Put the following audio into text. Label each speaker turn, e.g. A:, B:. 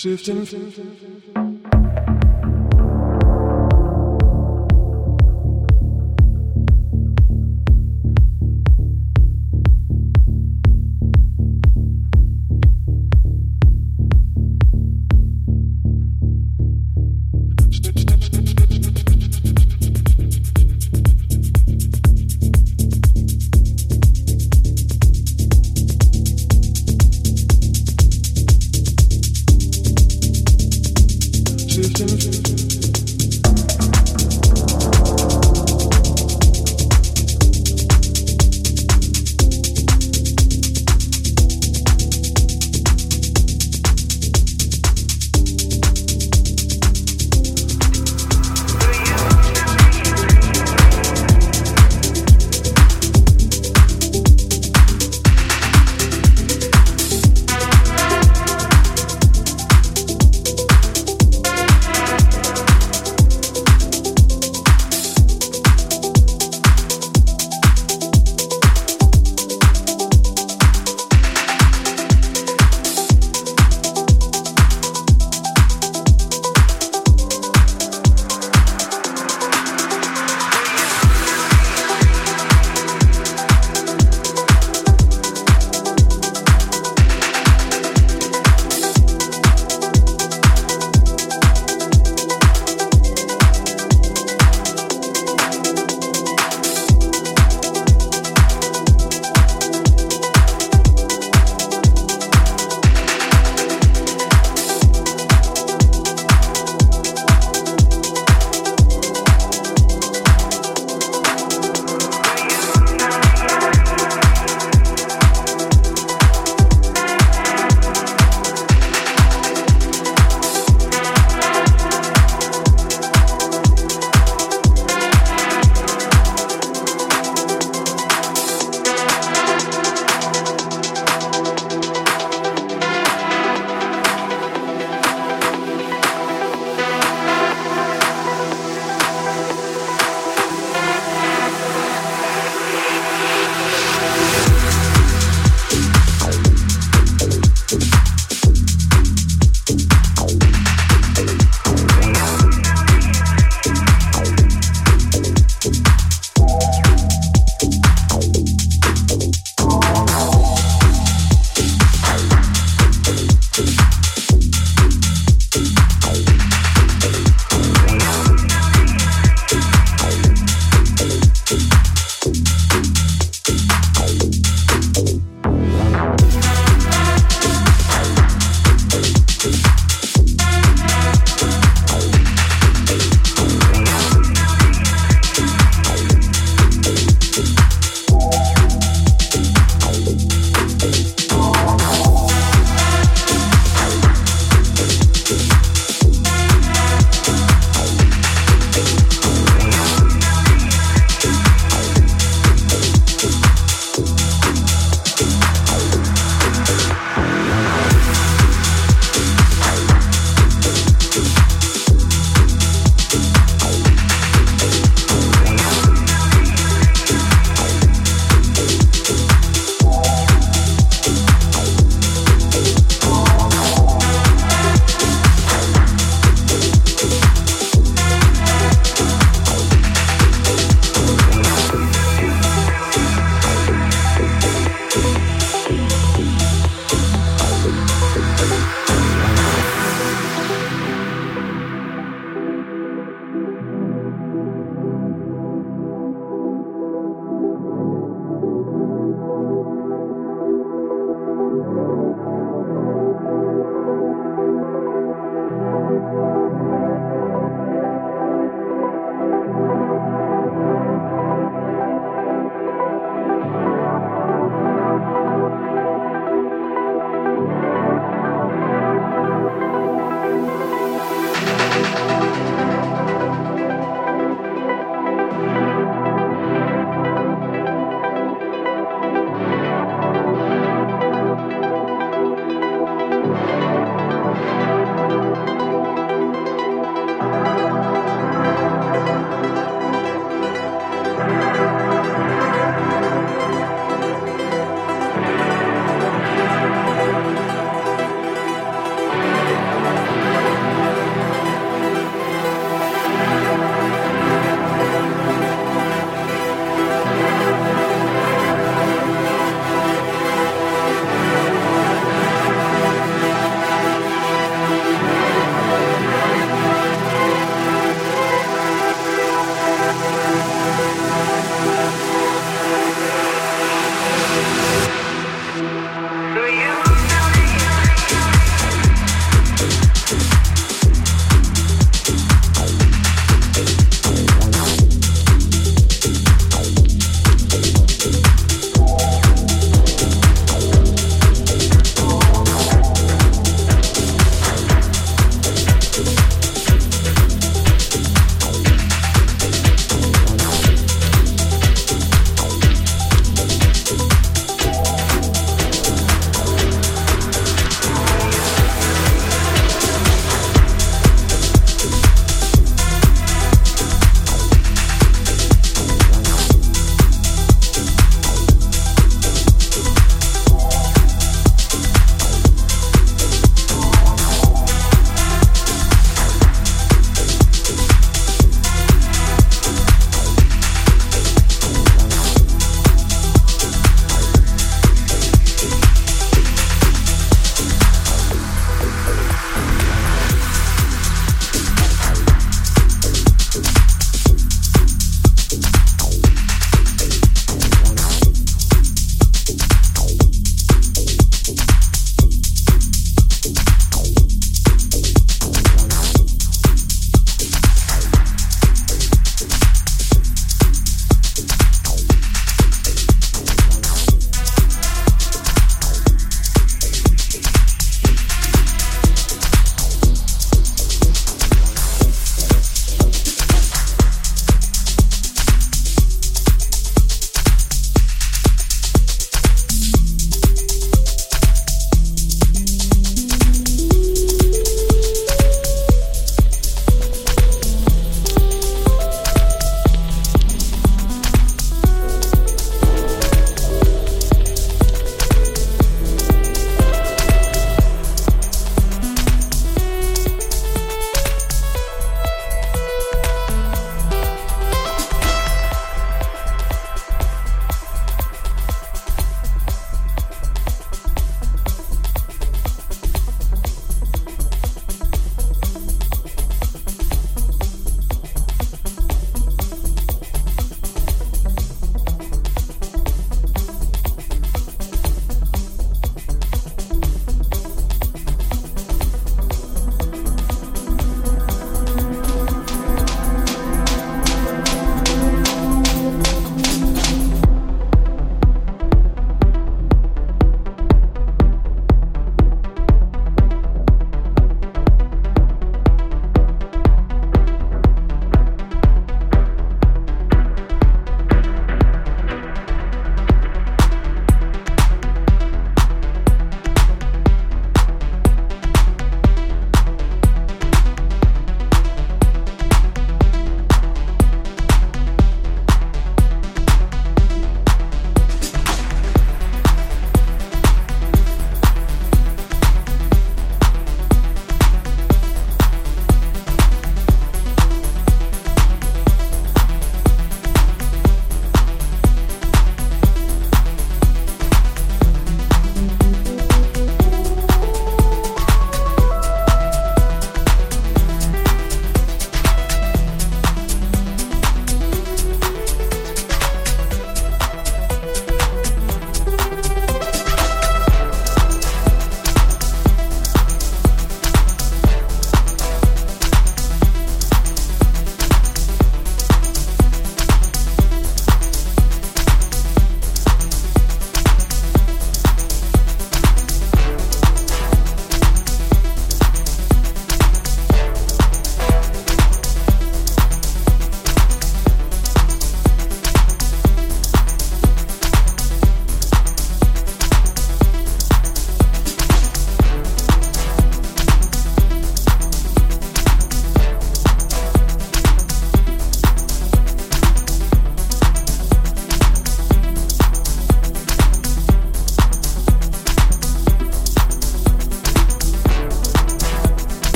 A: Shifting.